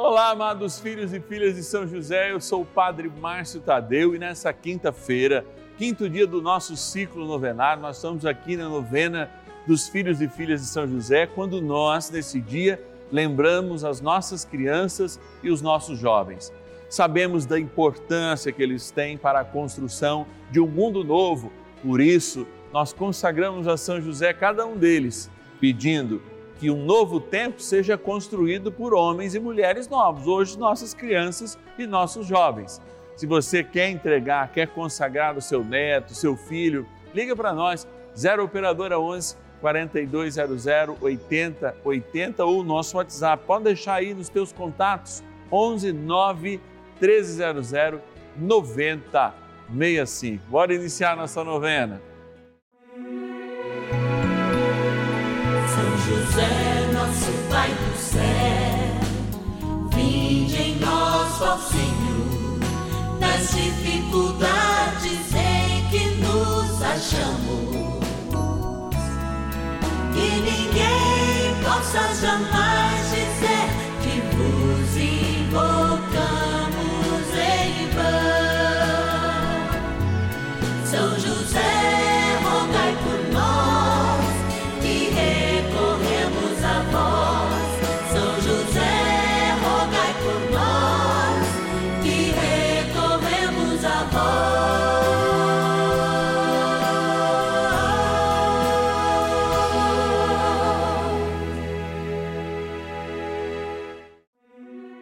Olá, amados filhos e filhas de São José, eu sou o Padre Márcio Tadeu e nessa quinta-feira, quinto dia do nosso ciclo novenário, nós estamos aqui na novena dos filhos e filhas de São José, quando nós, nesse dia, lembramos as nossas crianças e os nossos jovens. Sabemos da importância que eles têm para a construção de um mundo novo, por isso, nós consagramos a São José cada um deles, pedindo que um novo tempo seja construído por homens e mulheres novos, hoje nossas crianças e nossos jovens. Se você quer entregar, quer consagrar o seu neto, seu filho, liga para nós, 0 operadora 11 4200 8080 ou o nosso WhatsApp. Pode deixar aí nos teus contatos 11 9 1300 9065. Bora iniciar nossa novena. José, nosso Pai do céu, vinde em nós, ó nas dificuldades em que nos achamos. Que ninguém possa jamais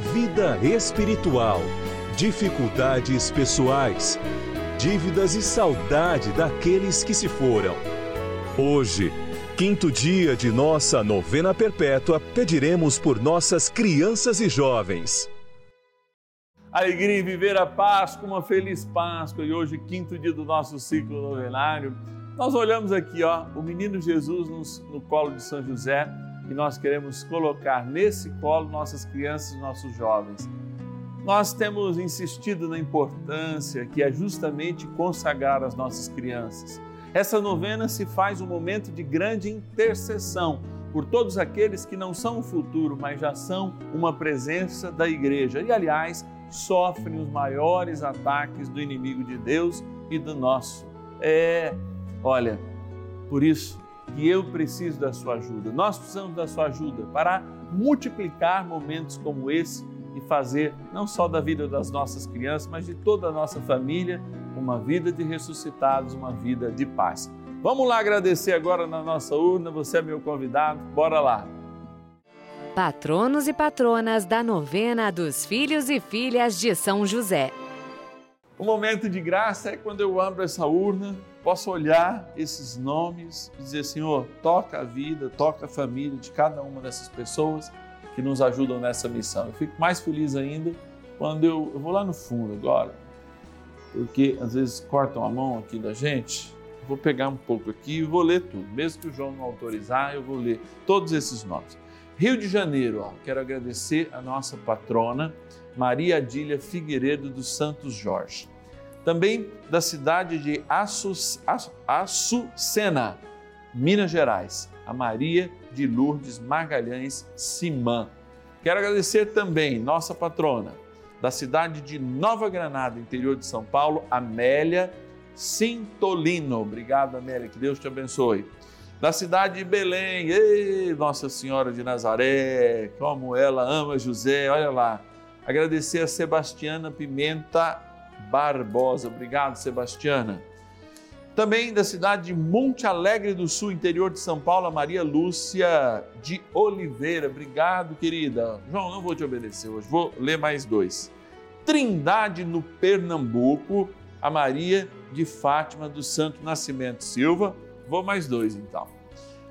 vida espiritual, dificuldades pessoais, dívidas e saudade daqueles que se foram. Hoje, quinto dia de nossa novena perpétua, pediremos por nossas crianças e jovens. Alegria em viver a Páscoa, uma feliz Páscoa. E hoje, quinto dia do nosso ciclo novenário, nós olhamos aqui, ó, o menino Jesus no, no colo de São José e nós queremos colocar nesse colo nossas crianças e nossos jovens. Nós temos insistido na importância que é justamente consagrar as nossas crianças. Essa novena se faz um momento de grande intercessão por todos aqueles que não são o futuro, mas já são uma presença da igreja e, aliás, sofrem os maiores ataques do inimigo de Deus e do nosso. É, olha, por isso que eu preciso da sua ajuda. Nós precisamos da sua ajuda para multiplicar momentos como esse e fazer não só da vida das nossas crianças, mas de toda a nossa família uma vida de ressuscitados, uma vida de paz. Vamos lá agradecer agora na nossa urna, você é meu convidado, bora lá. Patronos e patronas da novena dos filhos e filhas de São José. O momento de graça é quando eu abro essa urna possa olhar esses nomes e dizer: Senhor, toca a vida, toca a família de cada uma dessas pessoas que nos ajudam nessa missão. Eu fico mais feliz ainda quando eu, eu vou lá no fundo agora, porque às vezes cortam a mão aqui da gente. vou pegar um pouco aqui e vou ler tudo, mesmo que o João não autorizar, eu vou ler todos esses nomes. Rio de Janeiro, ó, quero agradecer a nossa patrona Maria Adília Figueiredo dos Santos Jorge também da cidade de Açucena, Minas Gerais, a Maria de Lourdes Magalhães Simã. Quero agradecer também nossa patrona da cidade de Nova Granada, interior de São Paulo, Amélia Sintolino. Obrigado, Amélia, que Deus te abençoe. Da cidade de Belém, ei, Nossa Senhora de Nazaré, como ela ama José, olha lá. Agradecer a Sebastiana Pimenta Barbosa. Obrigado, Sebastiana. Também da cidade de Monte Alegre do Sul, interior de São Paulo, a Maria Lúcia de Oliveira. Obrigado, querida. João, não vou te obedecer hoje, vou ler mais dois. Trindade, no Pernambuco, a Maria de Fátima do Santo Nascimento Silva. Vou mais dois, então.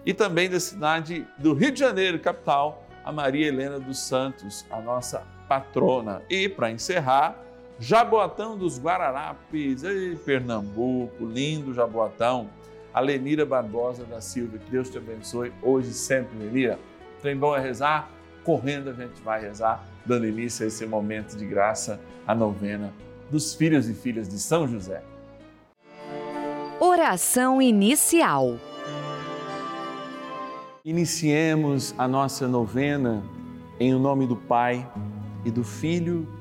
E também da cidade do Rio de Janeiro, capital, a Maria Helena dos Santos, a nossa patrona. E, para encerrar, Jaboatão dos Guararapes, ei, Pernambuco, lindo Jaboatão. A Lenira Barbosa da Silva, que Deus te abençoe hoje e sempre, Lenira. Tem bom é rezar? Correndo a gente vai rezar, dando início a esse momento de graça, a novena dos filhos e filhas de São José. Oração inicial. Iniciemos a nossa novena em o nome do Pai e do Filho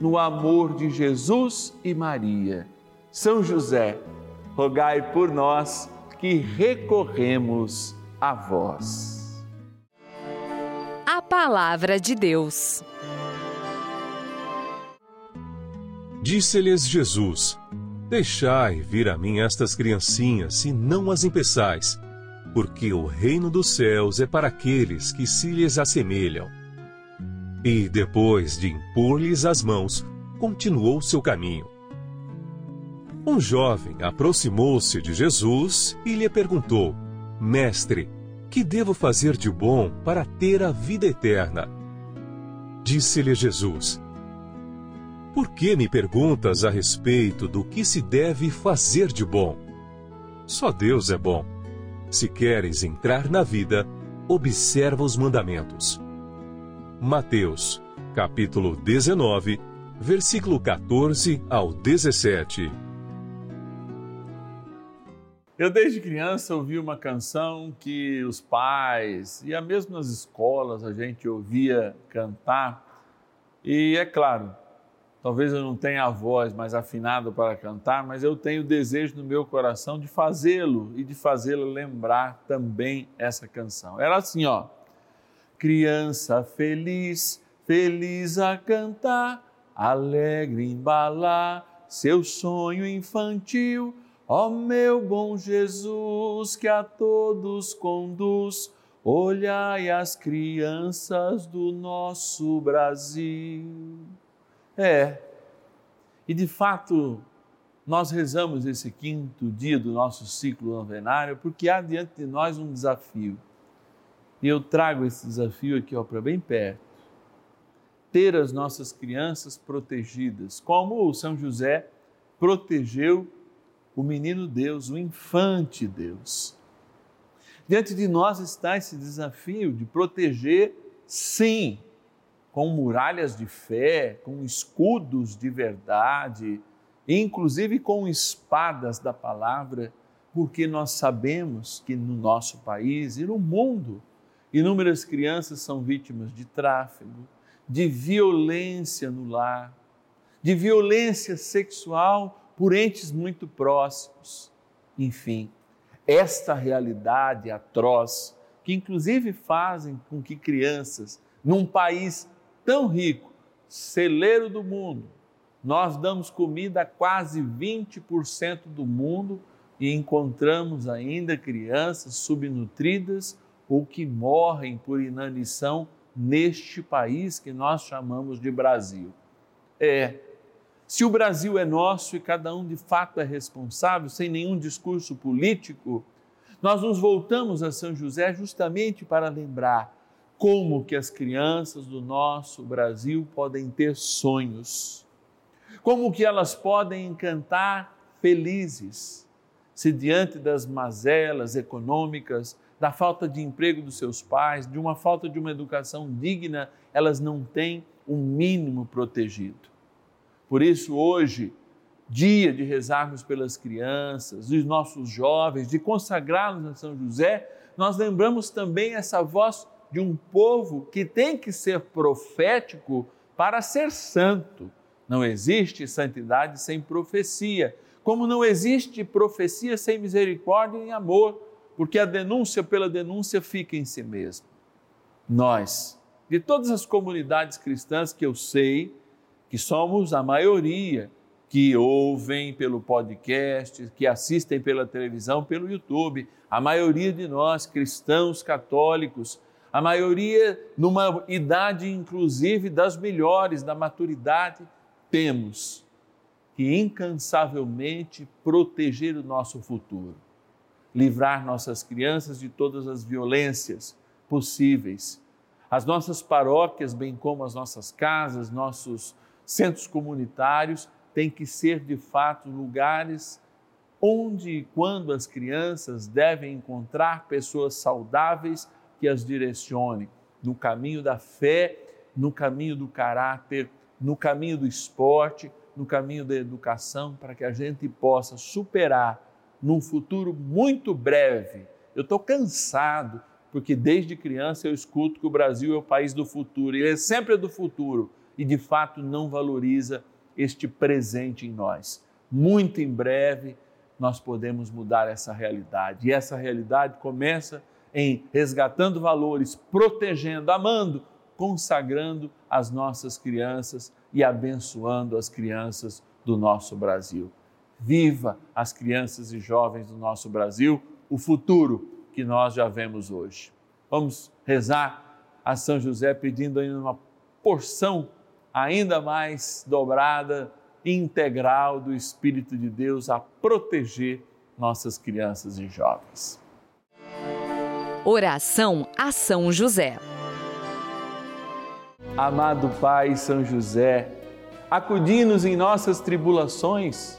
no amor de Jesus e Maria. São José, rogai por nós que recorremos a vós. A Palavra de Deus. Disse-lhes Jesus Deixai vir a mim estas criancinhas e não as impeçais, porque o reino dos céus é para aqueles que se lhes assemelham. E depois de impor-lhes as mãos, continuou seu caminho. Um jovem aproximou-se de Jesus e lhe perguntou: Mestre, que devo fazer de bom para ter a vida eterna? Disse-lhe Jesus: por que me perguntas a respeito do que se deve fazer de bom? Só Deus é bom. Se queres entrar na vida, observa os mandamentos. Mateus, capítulo 19, versículo 14 ao 17. Eu desde criança ouvi uma canção que os pais e mesmo nas escolas a gente ouvia cantar. E é claro, Talvez eu não tenha a voz mais afinada para cantar, mas eu tenho o desejo no meu coração de fazê-lo e de fazê-lo lembrar também essa canção. Era assim, ó. Criança feliz, feliz a cantar, alegre embalar seu sonho infantil. Ó meu bom Jesus, que a todos conduz, olhai as crianças do nosso Brasil. É. E de fato, nós rezamos esse quinto dia do nosso ciclo novenário porque há diante de nós um desafio. E eu trago esse desafio aqui para bem perto. Ter as nossas crianças protegidas, como o São José protegeu o menino Deus, o infante Deus. Diante de nós está esse desafio de proteger, sim, com muralhas de fé, com escudos de verdade, inclusive com espadas da palavra, porque nós sabemos que no nosso país e no mundo, inúmeras crianças são vítimas de tráfico, de violência no lar, de violência sexual por entes muito próximos. Enfim, esta realidade atroz, que inclusive fazem com que crianças, num país tão rico, celeiro do mundo, nós damos comida a quase 20% do mundo e encontramos ainda crianças subnutridas ou que morrem por inanição neste país que nós chamamos de Brasil. É, se o Brasil é nosso e cada um de fato é responsável, sem nenhum discurso político, nós nos voltamos a São José justamente para lembrar como que as crianças do nosso Brasil podem ter sonhos, como que elas podem encantar felizes, se diante das mazelas econômicas, da falta de emprego dos seus pais, de uma falta de uma educação digna, elas não têm o um mínimo protegido. Por isso, hoje, dia de rezarmos pelas crianças, dos nossos jovens, de consagrá-los a São José, nós lembramos também essa voz de um povo que tem que ser profético para ser santo. Não existe santidade sem profecia, como não existe profecia sem misericórdia e amor, porque a denúncia pela denúncia fica em si mesmo. Nós, de todas as comunidades cristãs que eu sei, que somos a maioria que ouvem pelo podcast, que assistem pela televisão, pelo YouTube, a maioria de nós cristãos católicos, a maioria numa idade inclusive das melhores, da maturidade, temos que incansavelmente proteger o nosso futuro, livrar nossas crianças de todas as violências possíveis. As nossas paróquias, bem como as nossas casas, nossos centros comunitários têm que ser de fato lugares onde e quando as crianças devem encontrar pessoas saudáveis que as direcionem no caminho da fé, no caminho do caráter, no caminho do esporte, no caminho da educação, para que a gente possa superar num futuro muito breve. Eu estou cansado, porque desde criança eu escuto que o Brasil é o país do futuro, ele é sempre do futuro e de fato não valoriza este presente em nós. Muito em breve nós podemos mudar essa realidade. E essa realidade começa em resgatando valores, protegendo, amando, consagrando as nossas crianças e abençoando as crianças do nosso Brasil. Viva as crianças e jovens do nosso Brasil, o futuro que nós já vemos hoje. Vamos rezar a São José pedindo ainda uma porção ainda mais dobrada, integral do Espírito de Deus a proteger nossas crianças e jovens. Oração a São José. Amado Pai São José, acudi-nos em nossas tribulações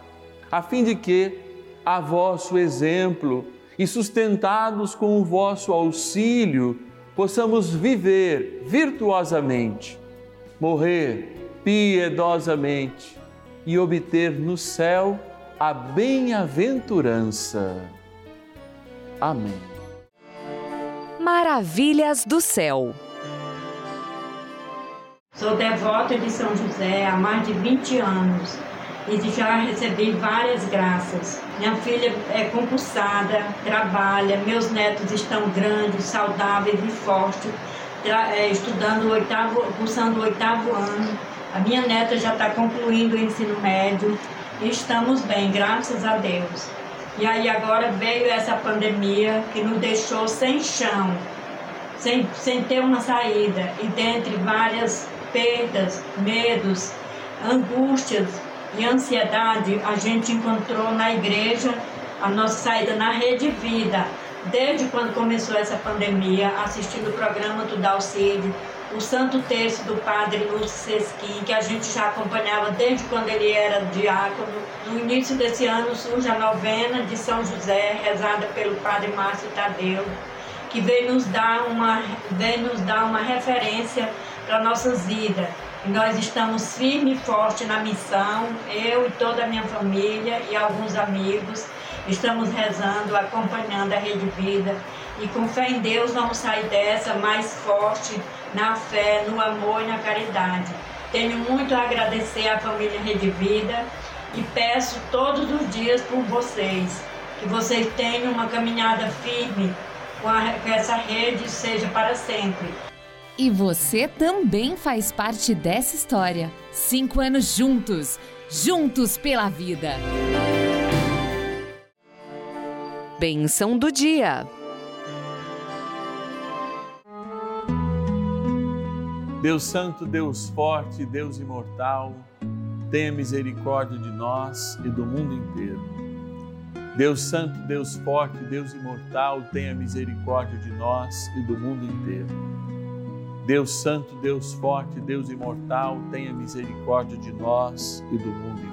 a fim de que, a vosso exemplo e sustentados com o vosso auxílio, possamos viver virtuosamente, morrer piedosamente e obter no céu a bem-aventurança. Amém. Maravilhas do céu. Sou devota de São José há mais de 20 anos e já recebi várias graças. Minha filha é concursada, trabalha, meus netos estão grandes, saudáveis e fortes, é, estudando o oitavo, cursando o oitavo ano. A minha neta já está concluindo o ensino médio e estamos bem, graças a Deus. E aí agora veio essa pandemia que nos deixou sem chão, sem, sem ter uma saída, e dentre várias perdas, medos, angústias e ansiedade, a gente encontrou na igreja a nossa saída na Rede Vida, desde quando começou essa pandemia, assistindo o programa do Dalcide, o Santo Terço do Padre Lúcio Sesquim, que a gente já acompanhava desde quando ele era diácono. No início desse ano surge a novena de São José, rezada pelo Padre Márcio Tadeu, que veio nos dar uma, veio nos dar uma referência para nossas vidas. Nós estamos firme e forte na missão, eu e toda a minha família e alguns amigos. Estamos rezando, acompanhando a Rede Vida e com fé em Deus vamos sair dessa mais forte na fé, no amor e na caridade. Tenho muito a agradecer à família Rede Vida e peço todos os dias por vocês, que vocês tenham uma caminhada firme com, a, com essa rede seja para sempre. E você também faz parte dessa história. Cinco anos juntos, juntos pela vida. Benção do dia. Deus Santo, Deus Forte, Deus Imortal, tenha misericórdia de nós e do mundo inteiro. Deus Santo, Deus Forte, Deus Imortal, tenha misericórdia de nós e do mundo inteiro. Deus Santo, Deus Forte, Deus Imortal, tenha misericórdia de nós e do mundo inteiro.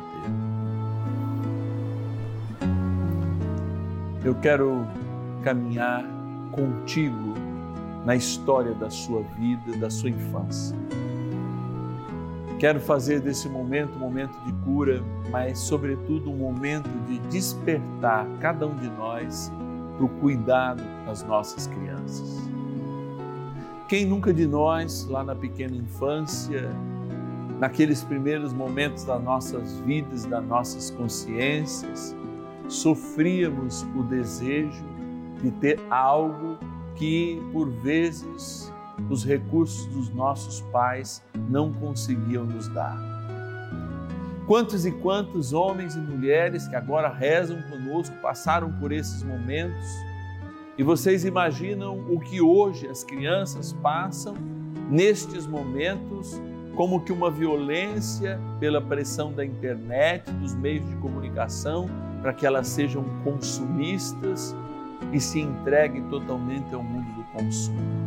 Eu quero caminhar contigo na história da sua vida, da sua infância. Quero fazer desse momento um momento de cura, mas, sobretudo, um momento de despertar cada um de nós para o cuidado das nossas crianças. Quem nunca de nós, lá na pequena infância, naqueles primeiros momentos das nossas vidas, das nossas consciências, sofríamos o desejo de ter algo que, por vezes, os recursos dos nossos pais não conseguiam nos dar. Quantos e quantos homens e mulheres que agora rezam conosco passaram por esses momentos e vocês imaginam o que hoje as crianças passam nestes momentos, como que uma violência pela pressão da internet, dos meios de comunicação, para que elas sejam consumistas e se entregue totalmente ao mundo do consumo.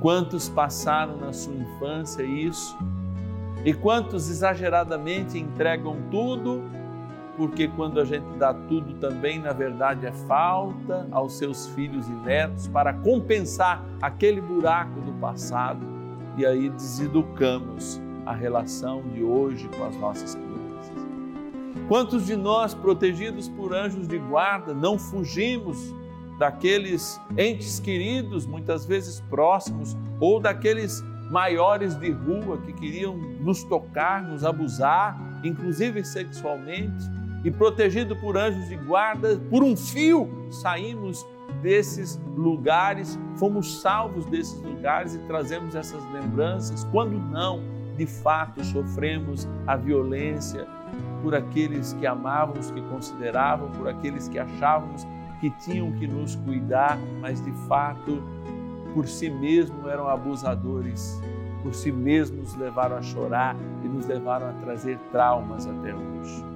Quantos passaram na sua infância isso? E quantos exageradamente entregam tudo, porque quando a gente dá tudo também, na verdade, é falta aos seus filhos e netos para compensar aquele buraco do passado e aí deseducamos a relação de hoje com as nossas crianças. Quantos de nós, protegidos por anjos de guarda, não fugimos daqueles entes queridos, muitas vezes próximos, ou daqueles maiores de rua que queriam nos tocar, nos abusar, inclusive sexualmente, e protegido por anjos de guarda, por um fio saímos desses lugares, fomos salvos desses lugares e trazemos essas lembranças, quando não, de fato, sofremos a violência por aqueles que amávamos, que consideravam, por aqueles que achávamos que tinham que nos cuidar, mas de fato, por si mesmos eram abusadores, por si mesmos nos levaram a chorar e nos levaram a trazer traumas até hoje.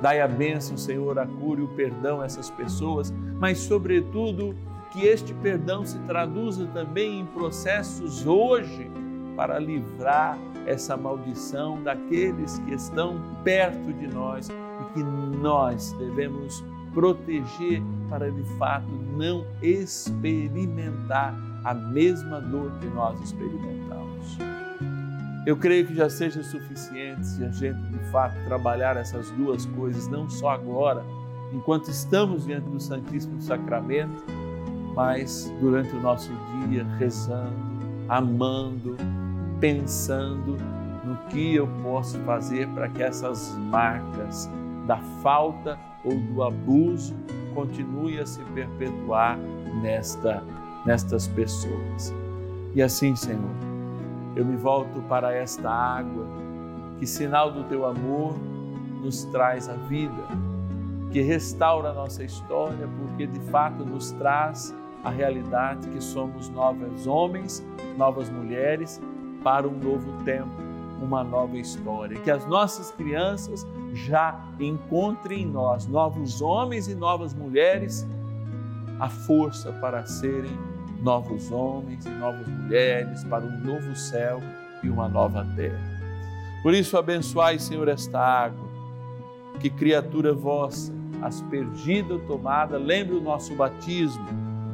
Dai a bênção, Senhor, a cura e o perdão a essas pessoas, mas, sobretudo, que este perdão se traduza também em processos hoje para livrar essa maldição daqueles que estão perto de nós e que nós devemos proteger para de fato não experimentar a mesma dor que nós experimentamos. Eu creio que já seja suficiente se a gente de fato trabalhar essas duas coisas, não só agora, enquanto estamos diante do Santíssimo Sacramento, mas durante o nosso dia rezando, amando, pensando no que eu posso fazer para que essas marcas da falta ou do abuso continuem a se perpetuar nesta, nestas pessoas. E assim, Senhor, eu me volto para esta água, que sinal do teu amor nos traz a vida, que restaura a nossa história, porque de fato nos traz a realidade que somos novos homens, novas mulheres para um novo tempo, uma nova história. Que as nossas crianças já encontrem em nós, novos homens e novas mulheres, a força para serem novos homens e novas mulheres para um novo céu e uma nova terra. Por isso, abençoai, Senhor, esta água, que criatura vossa, aspergida ou tomada, lembre o nosso batismo,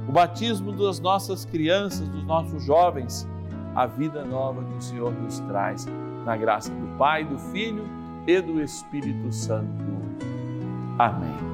o batismo das nossas crianças, dos nossos jovens, a vida nova que o Senhor nos traz, na graça do Pai, do Filho e do Espírito Santo. Amém.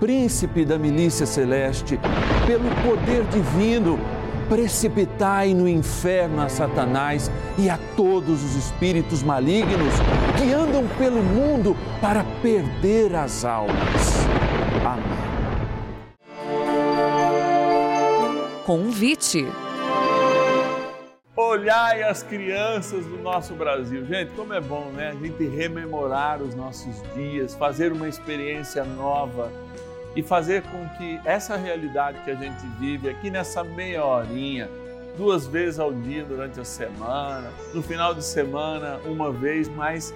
príncipe da milícia celeste, pelo poder divino, precipitai no inferno a Satanás e a todos os espíritos malignos que andam pelo mundo para perder as almas. Amém. Convite. Olhai as crianças do nosso Brasil. Gente, como é bom, né? A gente rememorar os nossos dias, fazer uma experiência nova e fazer com que essa realidade que a gente vive aqui nessa meia horinha, duas vezes ao dia durante a semana, no final de semana, uma vez, mas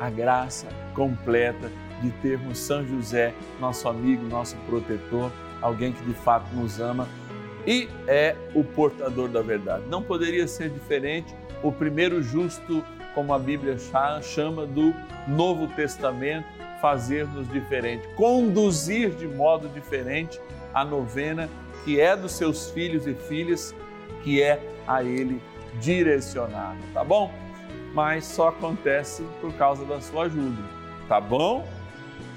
a graça completa de termos São José, nosso amigo, nosso protetor, alguém que de fato nos ama e é o portador da verdade. Não poderia ser diferente o primeiro justo, como a Bíblia chama, do Novo Testamento, fazer-nos diferente, conduzir de modo diferente a novena que é dos seus filhos e filhas, que é a ele direcionada, tá bom? Mas só acontece por causa da sua ajuda, tá bom?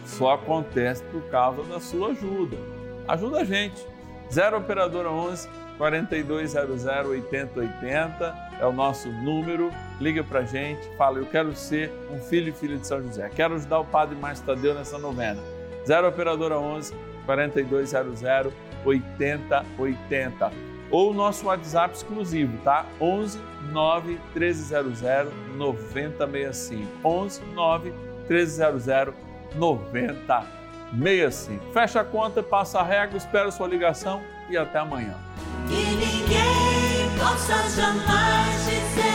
Só acontece por causa da sua ajuda. Ajuda a gente. 0 operadora 11 4200 8080 é o nosso número. Liga pra gente, fala: "Eu quero ser um filho e filha de São José. Quero ajudar o Padre Márcio Tadeu nessa novena". 0 operadora 11 4200 8080 ou o nosso WhatsApp exclusivo, tá? 11 9 1300 9065. 11 9 1300 9065. Fecha a conta, passa a régua, espero sua ligação e até amanhã. Que ninguém possa jamais